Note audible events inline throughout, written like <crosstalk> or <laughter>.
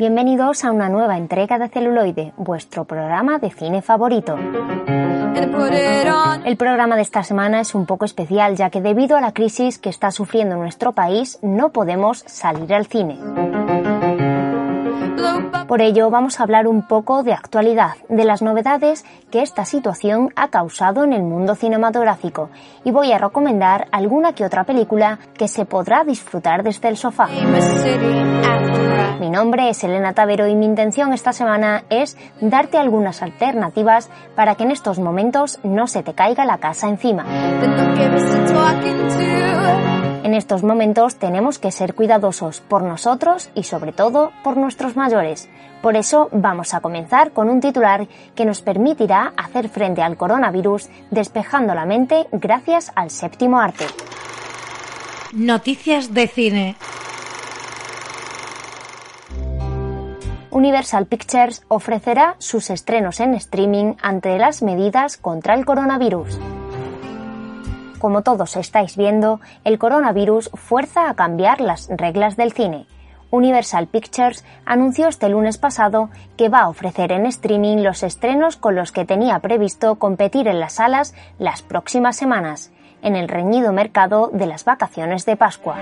Bienvenidos a una nueva entrega de Celuloide, vuestro programa de cine favorito. El programa de esta semana es un poco especial ya que debido a la crisis que está sufriendo nuestro país no podemos salir al cine. Por ello vamos a hablar un poco de actualidad, de las novedades que esta situación ha causado en el mundo cinematográfico y voy a recomendar alguna que otra película que se podrá disfrutar desde el sofá. Mi nombre es Elena Tavero y mi intención esta semana es darte algunas alternativas para que en estos momentos no se te caiga la casa encima. En estos momentos tenemos que ser cuidadosos por nosotros y sobre todo por nuestros mayores. Por eso vamos a comenzar con un titular que nos permitirá hacer frente al coronavirus despejando la mente gracias al séptimo arte. Noticias de cine. Universal Pictures ofrecerá sus estrenos en streaming ante las medidas contra el coronavirus. Como todos estáis viendo, el coronavirus fuerza a cambiar las reglas del cine. Universal Pictures anunció este lunes pasado que va a ofrecer en streaming los estrenos con los que tenía previsto competir en las salas las próximas semanas, en el reñido mercado de las vacaciones de Pascua.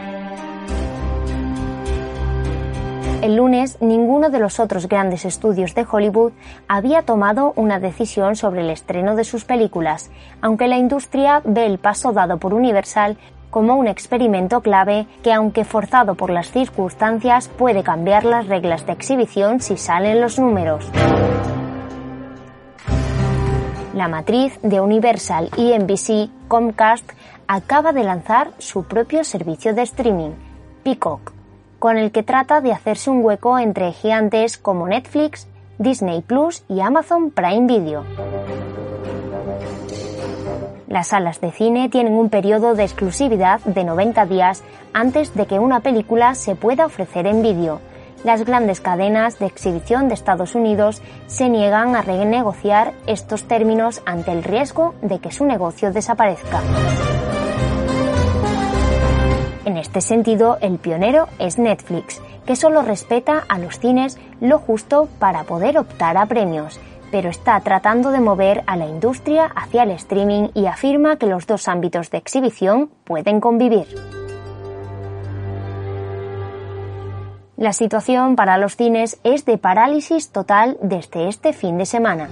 El lunes, ninguno de los otros grandes estudios de Hollywood había tomado una decisión sobre el estreno de sus películas, aunque la industria ve el paso dado por Universal como un experimento clave que, aunque forzado por las circunstancias, puede cambiar las reglas de exhibición si salen los números. La matriz de Universal y NBC, Comcast, acaba de lanzar su propio servicio de streaming, Peacock con el que trata de hacerse un hueco entre gigantes como Netflix, Disney Plus y Amazon Prime Video. Las salas de cine tienen un periodo de exclusividad de 90 días antes de que una película se pueda ofrecer en vídeo. Las grandes cadenas de exhibición de Estados Unidos se niegan a renegociar estos términos ante el riesgo de que su negocio desaparezca. Este sentido, el pionero es Netflix, que solo respeta a los cines lo justo para poder optar a premios, pero está tratando de mover a la industria hacia el streaming y afirma que los dos ámbitos de exhibición pueden convivir. La situación para los cines es de parálisis total desde este fin de semana.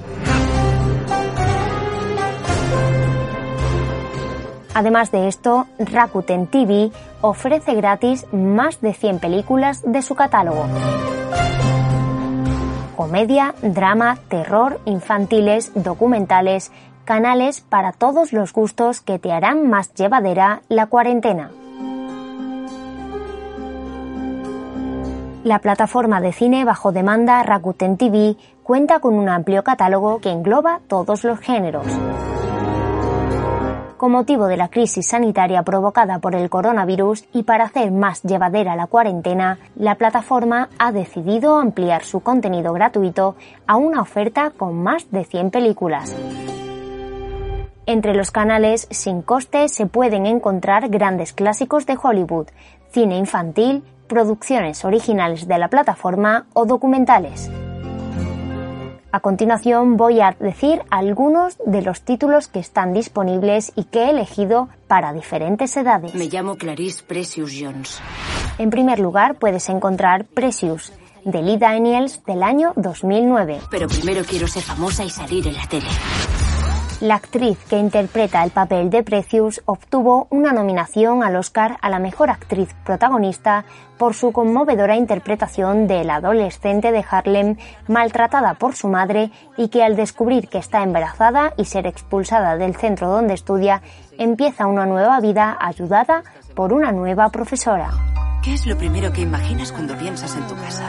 Además de esto, Rakuten TV ofrece gratis más de 100 películas de su catálogo. Comedia, drama, terror, infantiles, documentales, canales para todos los gustos que te harán más llevadera la cuarentena. La plataforma de cine bajo demanda Rakuten TV cuenta con un amplio catálogo que engloba todos los géneros. Con motivo de la crisis sanitaria provocada por el coronavirus y para hacer más llevadera la cuarentena, la plataforma ha decidido ampliar su contenido gratuito a una oferta con más de 100 películas. Entre los canales sin coste se pueden encontrar grandes clásicos de Hollywood, cine infantil, producciones originales de la plataforma o documentales. A continuación voy a decir algunos de los títulos que están disponibles y que he elegido para diferentes edades. Me llamo Clarice Precious Jones. En primer lugar puedes encontrar Precious, de Lee Daniels del año 2009. Pero primero quiero ser famosa y salir en la tele. La actriz que interpreta el papel de Precious obtuvo una nominación al Oscar a la mejor actriz protagonista por su conmovedora interpretación de la adolescente de Harlem maltratada por su madre y que al descubrir que está embarazada y ser expulsada del centro donde estudia, empieza una nueva vida ayudada por una nueva profesora. ¿Qué es lo primero que imaginas cuando piensas en tu casa?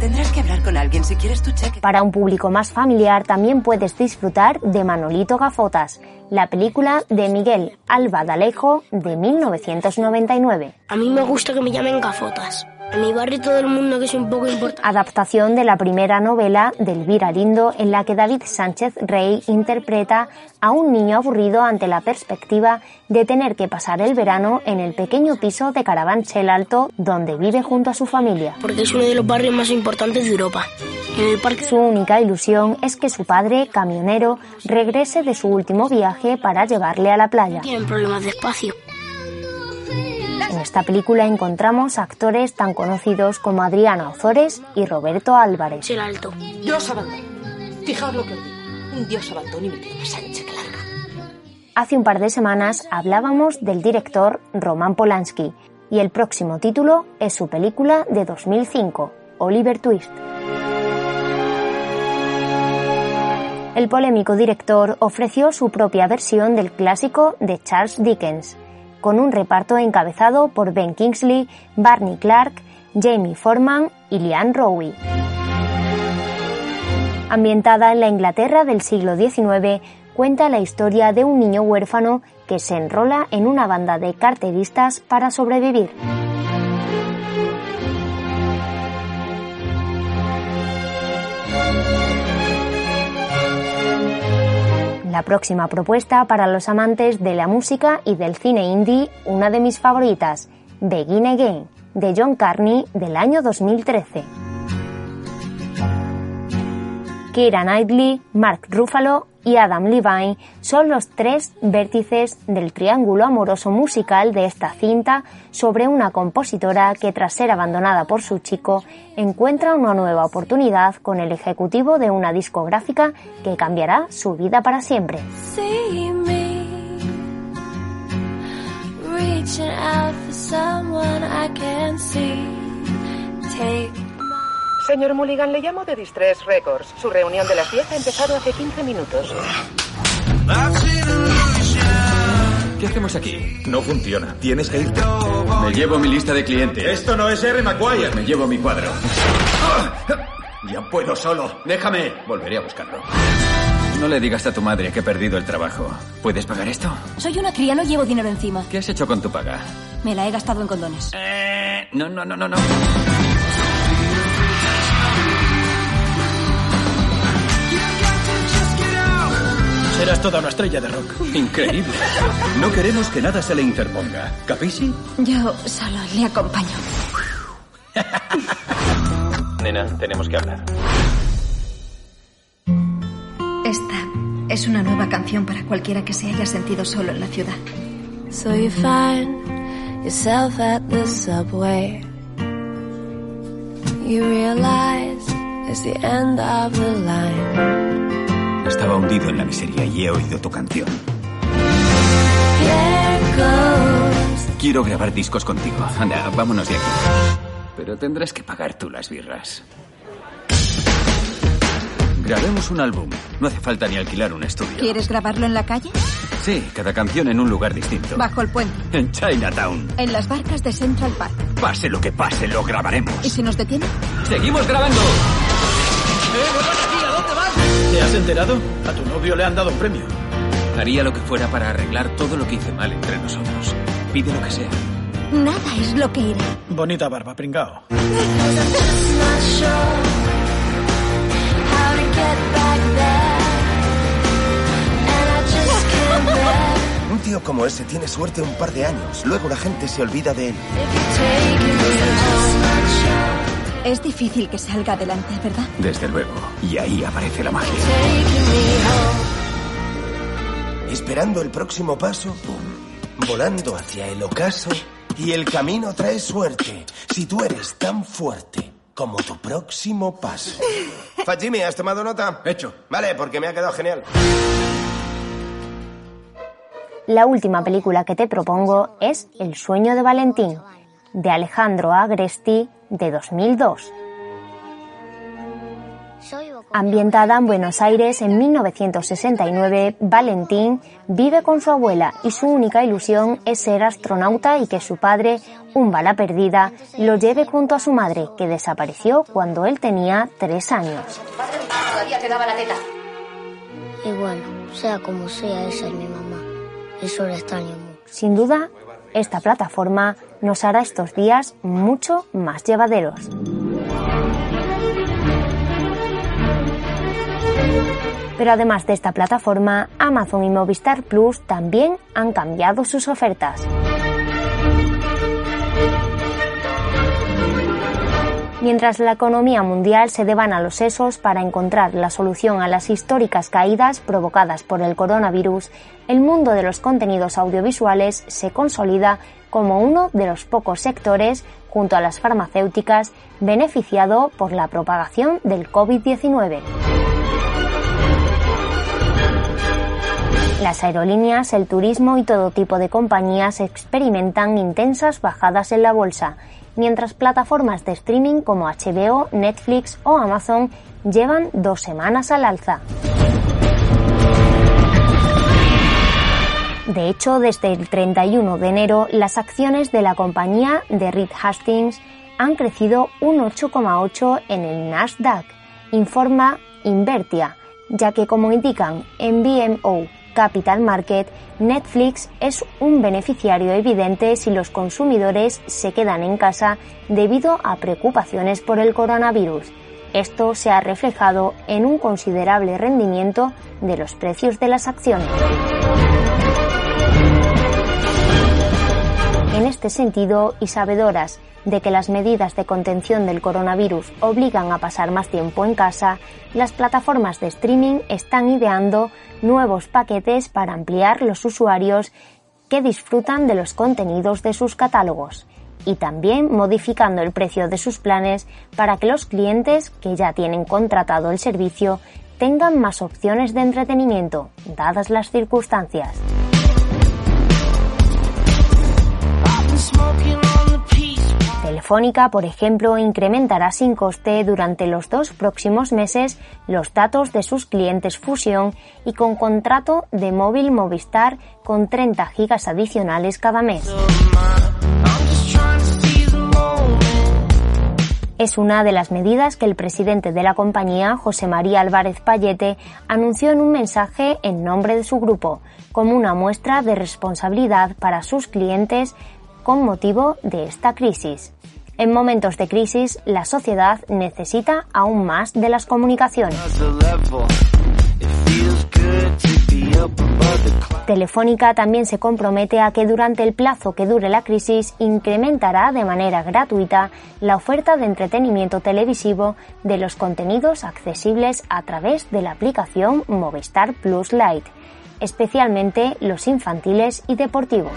Tendrás que hablar con alguien si quieres tu cheque. Para un público más familiar también puedes disfrutar de Manolito Gafotas, la película de Miguel Alba D'Alejo de 1999. A mí me gusta que me llamen Gafotas. En mi barrio todo el mundo que es un poco importante. Adaptación de la primera novela de Elvira Lindo en la que David Sánchez Rey interpreta a un niño aburrido ante la perspectiva de tener que pasar el verano en el pequeño piso de Carabanchel Alto donde vive junto a su familia. Porque es uno de los barrios más importantes de Europa. En el parque Su única ilusión es que su padre, camionero, regrese de su último viaje para llevarle a la playa. tienen problemas de espacio. En esta película encontramos actores tan conocidos como Adriano Ozores y Roberto Álvarez. El alto. Dios. Fijaos lo que os digo. Dios y me tiene más ancha que larga. Hace un par de semanas hablábamos del director Roman Polanski y el próximo título es su película de 2005, Oliver Twist. El polémico director ofreció su propia versión del clásico de Charles Dickens, con un reparto encabezado por Ben Kingsley, Barney Clark, Jamie Foreman y Liane Rowe. Ambientada en la Inglaterra del siglo XIX, cuenta la historia de un niño huérfano que se enrola en una banda de carteristas para sobrevivir. La próxima propuesta para los amantes de la música y del cine indie, una de mis favoritas, Begin Again, de John Carney del año 2013. Keira Knightley, Mark Ruffalo y Adam Levine son los tres vértices del triángulo amoroso musical de esta cinta sobre una compositora que tras ser abandonada por su chico encuentra una nueva oportunidad con el ejecutivo de una discográfica que cambiará su vida para siempre. Señor Mulligan, le llamo de Distress Records. Su reunión de las 10 ha empezado hace 15 minutos. ¿Qué hacemos aquí? No funciona. Tienes que irte. Me llevo mi lista de clientes. Esto no es R. Maguire. Me llevo mi cuadro. Ya puedo solo. Déjame. Volveré a buscarlo. No le digas a tu madre que he perdido el trabajo. ¿Puedes pagar esto? Soy una cría, no llevo dinero encima. ¿Qué has hecho con tu paga? Me la he gastado en condones. Eh, no, no, no, no, no. Serás toda una estrella de rock. Increíble. No queremos que nada se le interponga. ¿Capisci? Yo solo le acompaño. Nena, tenemos que hablar. Esta es una nueva canción para cualquiera que se haya sentido solo en la ciudad. So you find yourself at the subway. You realize it's the end of the line. Estaba hundido en la miseria y he oído tu canción. Quiero grabar discos contigo. Anda, vámonos de aquí. Pero tendrás que pagar tú las birras. Grabemos un álbum. No hace falta ni alquilar un estudio. ¿Quieres grabarlo en la calle? Sí, cada canción en un lugar distinto. Bajo el puente. En Chinatown. En las barcas de Central Park. Pase lo que pase, lo grabaremos. ¿Y si nos detienen? ¡Seguimos grabando! ¿Te has enterado? A tu novio le han dado un premio. Haría lo que fuera para arreglar todo lo que hice mal entre nosotros. Pide lo que sea. Nada es lo que iré. Bonita barba, pringao. Un tío como ese tiene suerte un par de años. Luego la gente se olvida de él. Es difícil que salga adelante, ¿verdad? Desde luego. Y ahí aparece la magia. Esperando el próximo paso, pum, volando hacia el ocaso. Y el camino trae suerte. Si tú eres tan fuerte como tu próximo paso. <laughs> Fajimi, ¿has tomado nota? Hecho. Vale, porque me ha quedado genial. La última película que te propongo es El sueño de Valentín, de Alejandro Agresti, de 2002. Ambientada en Buenos Aires en 1969, Valentín vive con su abuela y su única ilusión es ser astronauta y que su padre, un bala perdida, lo lleve junto a su madre, que desapareció cuando él tenía tres años. Teta. Igual, sea como sea, esa es mi mamá. Eso le extraño mucho. Sin duda, esta plataforma nos hará estos días mucho más llevaderos. Pero además de esta plataforma, Amazon y Movistar Plus también han cambiado sus ofertas. Mientras la economía mundial se devana los sesos para encontrar la solución a las históricas caídas provocadas por el coronavirus, el mundo de los contenidos audiovisuales se consolida como uno de los pocos sectores, junto a las farmacéuticas, beneficiado por la propagación del COVID-19. Las aerolíneas, el turismo y todo tipo de compañías experimentan intensas bajadas en la bolsa, mientras plataformas de streaming como HBO, Netflix o Amazon llevan dos semanas al alza. De hecho, desde el 31 de enero, las acciones de la compañía de Reed Hastings han crecido un 8,8 en el Nasdaq, informa Invertia, ya que como indican en BMO Capital Market, Netflix es un beneficiario evidente si los consumidores se quedan en casa debido a preocupaciones por el coronavirus. Esto se ha reflejado en un considerable rendimiento de los precios de las acciones. Este sentido, y sabedoras de que las medidas de contención del coronavirus obligan a pasar más tiempo en casa, las plataformas de streaming están ideando nuevos paquetes para ampliar los usuarios que disfrutan de los contenidos de sus catálogos y también modificando el precio de sus planes para que los clientes que ya tienen contratado el servicio tengan más opciones de entretenimiento, dadas las circunstancias. Telefónica, por ejemplo, incrementará sin coste durante los dos próximos meses los datos de sus clientes Fusión y con contrato de móvil Movistar con 30 gigas adicionales cada mes. Es una de las medidas que el presidente de la compañía, José María Álvarez Payete, anunció en un mensaje en nombre de su grupo, como una muestra de responsabilidad para sus clientes con motivo de esta crisis. En momentos de crisis, la sociedad necesita aún más de las comunicaciones. Telefónica también se compromete a que durante el plazo que dure la crisis incrementará de manera gratuita la oferta de entretenimiento televisivo de los contenidos accesibles a través de la aplicación Movistar Plus Lite, especialmente los infantiles y deportivos.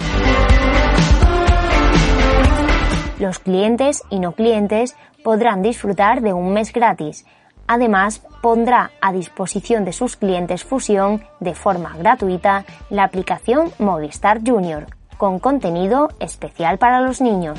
Los clientes y no clientes podrán disfrutar de un mes gratis. Además, pondrá a disposición de sus clientes Fusión de forma gratuita la aplicación Movistar Junior, con contenido especial para los niños.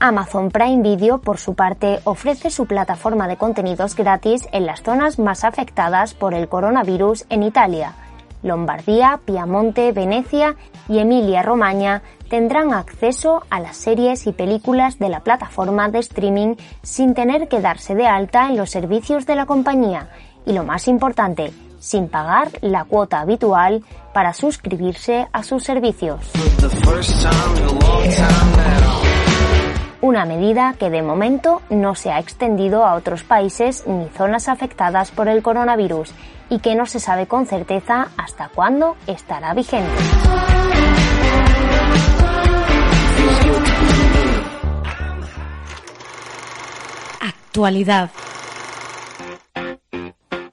Amazon Prime Video, por su parte, ofrece su plataforma de contenidos gratis en las zonas más afectadas por el coronavirus en Italia Lombardía, Piamonte, Venecia y Emilia-Romagna tendrán acceso a las series y películas de la plataforma de streaming sin tener que darse de alta en los servicios de la compañía. Y lo más importante, sin pagar la cuota habitual para suscribirse a sus servicios. Una medida que de momento no se ha extendido a otros países ni zonas afectadas por el coronavirus y que no se sabe con certeza hasta cuándo estará vigente. Actualidad.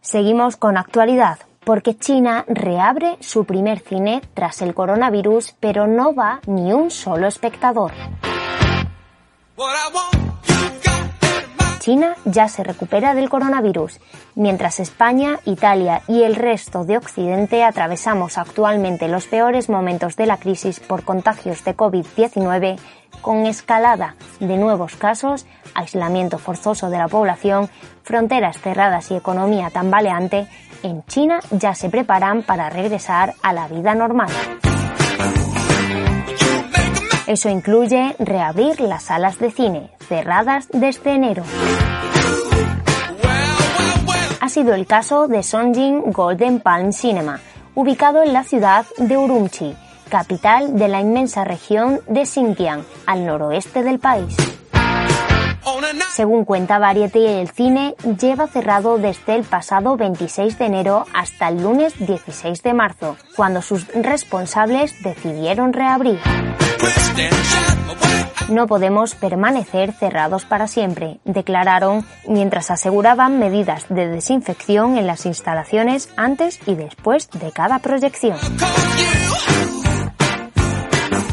Seguimos con actualidad, porque China reabre su primer cine tras el coronavirus, pero no va ni un solo espectador. China ya se recupera del coronavirus, mientras España, Italia y el resto de Occidente atravesamos actualmente los peores momentos de la crisis por contagios de COVID-19, con escalada de nuevos casos, aislamiento forzoso de la población, fronteras cerradas y economía tambaleante, en China ya se preparan para regresar a la vida normal. Eso incluye reabrir las salas de cine, cerradas desde enero. Ha sido el caso de Songjin Golden Palm Cinema, ubicado en la ciudad de Urumqi, capital de la inmensa región de Xinjiang, al noroeste del país. Según cuenta Variety, el cine lleva cerrado desde el pasado 26 de enero hasta el lunes 16 de marzo, cuando sus responsables decidieron reabrir. No podemos permanecer cerrados para siempre, declararon mientras aseguraban medidas de desinfección en las instalaciones antes y después de cada proyección.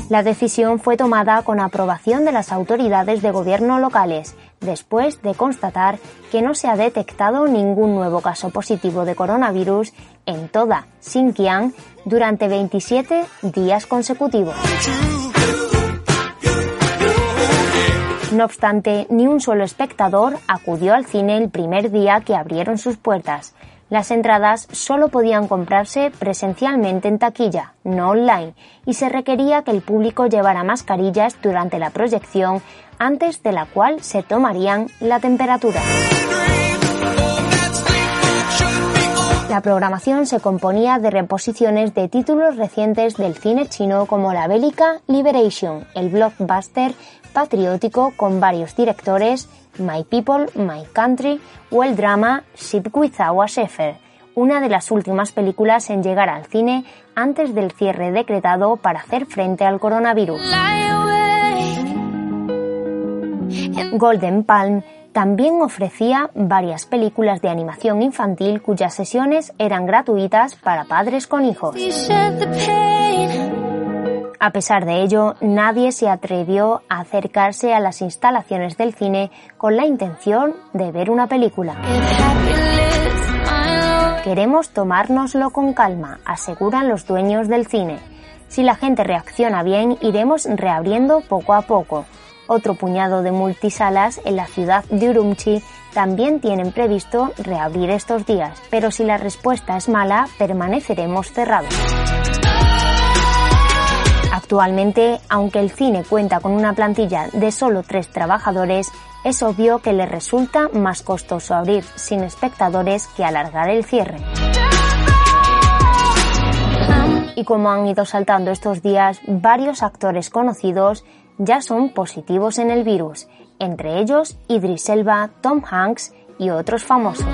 La decisión fue tomada con aprobación de las autoridades de gobierno locales, después de constatar que no se ha detectado ningún nuevo caso positivo de coronavirus en toda Xinjiang durante 27 días consecutivos. No obstante, ni un solo espectador acudió al cine el primer día que abrieron sus puertas. Las entradas solo podían comprarse presencialmente en taquilla, no online, y se requería que el público llevara mascarillas durante la proyección, antes de la cual se tomarían la temperatura. La programación se componía de reposiciones de títulos recientes del cine chino como la bélica Liberation, el blockbuster patriótico con varios directores, My People, My Country o el drama Ship Without a Shepherd, una de las últimas películas en llegar al cine antes del cierre decretado para hacer frente al coronavirus. Golden Palm también ofrecía varias películas de animación infantil cuyas sesiones eran gratuitas para padres con hijos. A pesar de ello, nadie se atrevió a acercarse a las instalaciones del cine con la intención de ver una película. Queremos tomárnoslo con calma, aseguran los dueños del cine. Si la gente reacciona bien, iremos reabriendo poco a poco. Otro puñado de multisalas en la ciudad de Urumqi también tienen previsto reabrir estos días, pero si la respuesta es mala, permaneceremos cerrados. Actualmente, aunque el cine cuenta con una plantilla de solo tres trabajadores, es obvio que le resulta más costoso abrir sin espectadores que alargar el cierre. Y como han ido saltando estos días, varios actores conocidos ya son positivos en el virus, entre ellos Idris Elba, Tom Hanks y otros famosos.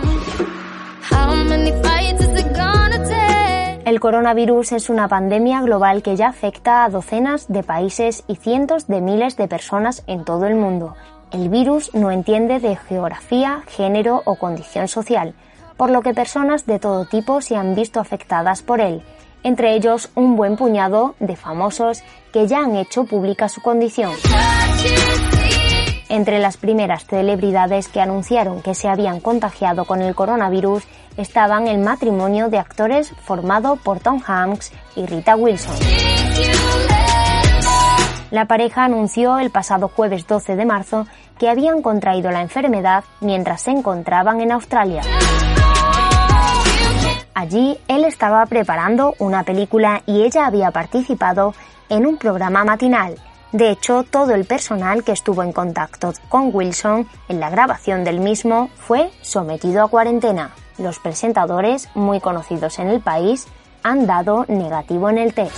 El coronavirus es una pandemia global que ya afecta a docenas de países y cientos de miles de personas en todo el mundo. El virus no entiende de geografía, género o condición social, por lo que personas de todo tipo se han visto afectadas por él, entre ellos un buen puñado de famosos que ya han hecho pública su condición. Entre las primeras celebridades que anunciaron que se habían contagiado con el coronavirus estaban el matrimonio de actores formado por Tom Hanks y Rita Wilson. La pareja anunció el pasado jueves 12 de marzo que habían contraído la enfermedad mientras se encontraban en Australia. Allí él estaba preparando una película y ella había participado en un programa matinal de hecho, todo el personal que estuvo en contacto con Wilson en la grabación del mismo fue sometido a cuarentena. Los presentadores, muy conocidos en el país, han dado negativo en el test.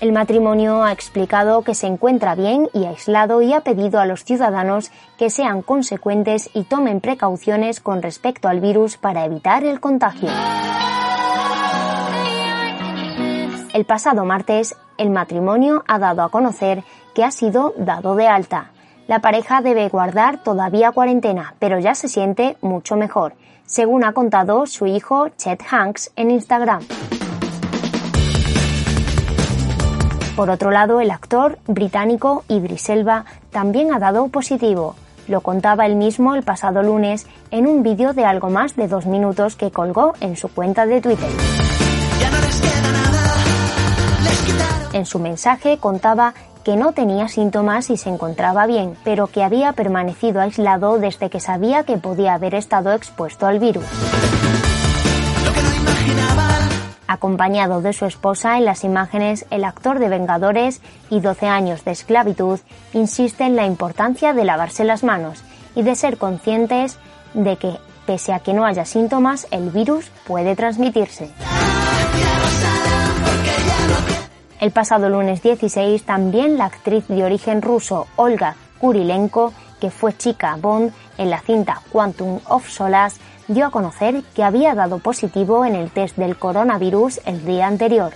El matrimonio ha explicado que se encuentra bien y aislado y ha pedido a los ciudadanos que sean consecuentes y tomen precauciones con respecto al virus para evitar el contagio. El pasado martes, el matrimonio ha dado a conocer que ha sido dado de alta. La pareja debe guardar todavía cuarentena, pero ya se siente mucho mejor, según ha contado su hijo Chet Hanks en Instagram. Por otro lado, el actor británico Idris Elba también ha dado positivo. Lo contaba él mismo el pasado lunes en un vídeo de algo más de dos minutos que colgó en su cuenta de Twitter. En su mensaje contaba que no tenía síntomas y se encontraba bien, pero que había permanecido aislado desde que sabía que podía haber estado expuesto al virus. Acompañado de su esposa en las imágenes, el actor de Vengadores y 12 años de esclavitud insiste en la importancia de lavarse las manos y de ser conscientes de que, pese a que no haya síntomas, el virus puede transmitirse. El pasado lunes 16 también la actriz de origen ruso Olga Kurilenko, que fue chica Bond en la cinta Quantum of Solace, dio a conocer que había dado positivo en el test del coronavirus el día anterior.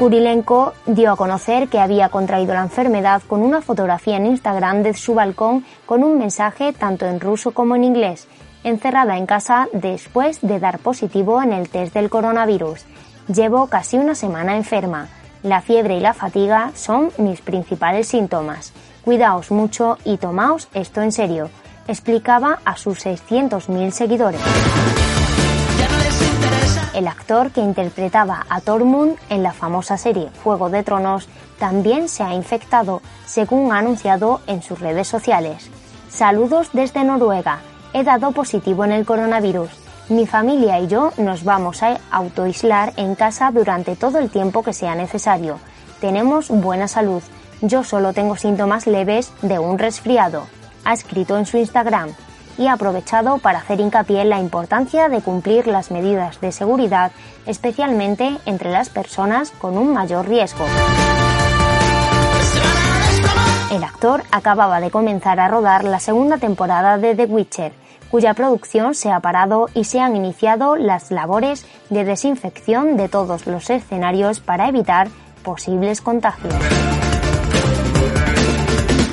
Kurilenko dio a conocer que había contraído la enfermedad con una fotografía en Instagram de su balcón con un mensaje tanto en ruso como en inglés, encerrada en casa después de dar positivo en el test del coronavirus. Llevo casi una semana enferma. La fiebre y la fatiga son mis principales síntomas. Cuidaos mucho y tomaos esto en serio explicaba a sus 600.000 seguidores. El actor que interpretaba a Tormund en la famosa serie Juego de Tronos también se ha infectado, según ha anunciado en sus redes sociales. Saludos desde Noruega. He dado positivo en el coronavirus. Mi familia y yo nos vamos a autoaislar en casa durante todo el tiempo que sea necesario. Tenemos buena salud. Yo solo tengo síntomas leves de un resfriado ha escrito en su Instagram y ha aprovechado para hacer hincapié en la importancia de cumplir las medidas de seguridad, especialmente entre las personas con un mayor riesgo. El actor acababa de comenzar a rodar la segunda temporada de The Witcher, cuya producción se ha parado y se han iniciado las labores de desinfección de todos los escenarios para evitar posibles contagios.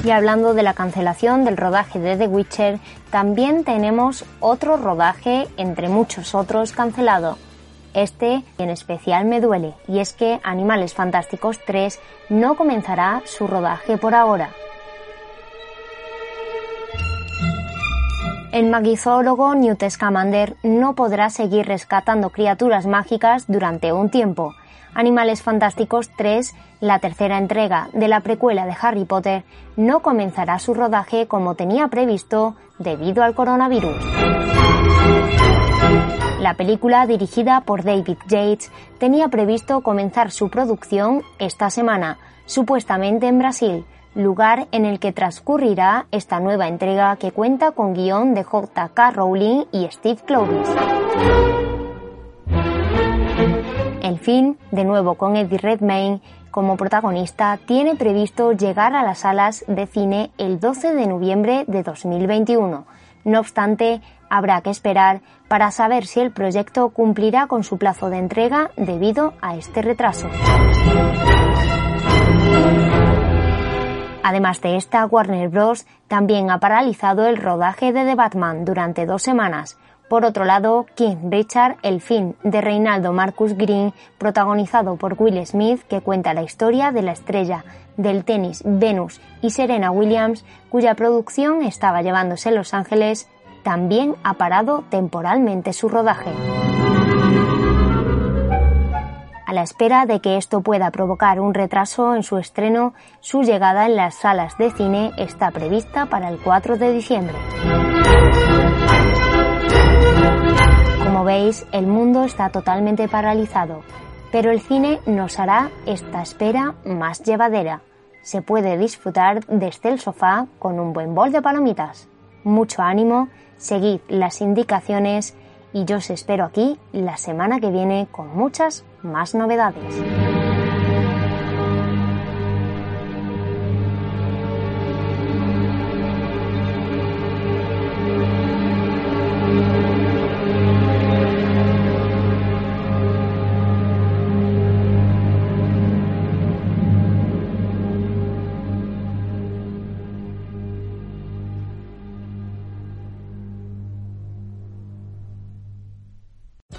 Y hablando de la cancelación del rodaje de The Witcher, también tenemos otro rodaje entre muchos otros cancelado. Este en especial me duele, y es que Animales Fantásticos 3 no comenzará su rodaje por ahora. El magizólogo Newt Scamander no podrá seguir rescatando criaturas mágicas durante un tiempo. Animales Fantásticos 3, la tercera entrega de la precuela de Harry Potter, no comenzará su rodaje como tenía previsto debido al coronavirus. La película, dirigida por David Yates, tenía previsto comenzar su producción esta semana, supuestamente en Brasil, lugar en el que transcurrirá esta nueva entrega que cuenta con guion de J.K. Rowling y Steve Kloves. El film, de nuevo con Eddie Redmayne como protagonista, tiene previsto llegar a las salas de cine el 12 de noviembre de 2021. No obstante, habrá que esperar para saber si el proyecto cumplirá con su plazo de entrega debido a este retraso. Además de esta, Warner Bros. también ha paralizado el rodaje de The Batman durante dos semanas, por otro lado, King Richard, el film de Reinaldo Marcus Green, protagonizado por Will Smith, que cuenta la historia de la estrella del tenis Venus y Serena Williams, cuya producción estaba llevándose en Los Ángeles, también ha parado temporalmente su rodaje. A la espera de que esto pueda provocar un retraso en su estreno, su llegada en las salas de cine está prevista para el 4 de diciembre. Como veis, el mundo está totalmente paralizado, pero el cine nos hará esta espera más llevadera. Se puede disfrutar desde el sofá con un buen bol de palomitas. Mucho ánimo, seguid las indicaciones y yo os espero aquí la semana que viene con muchas más novedades.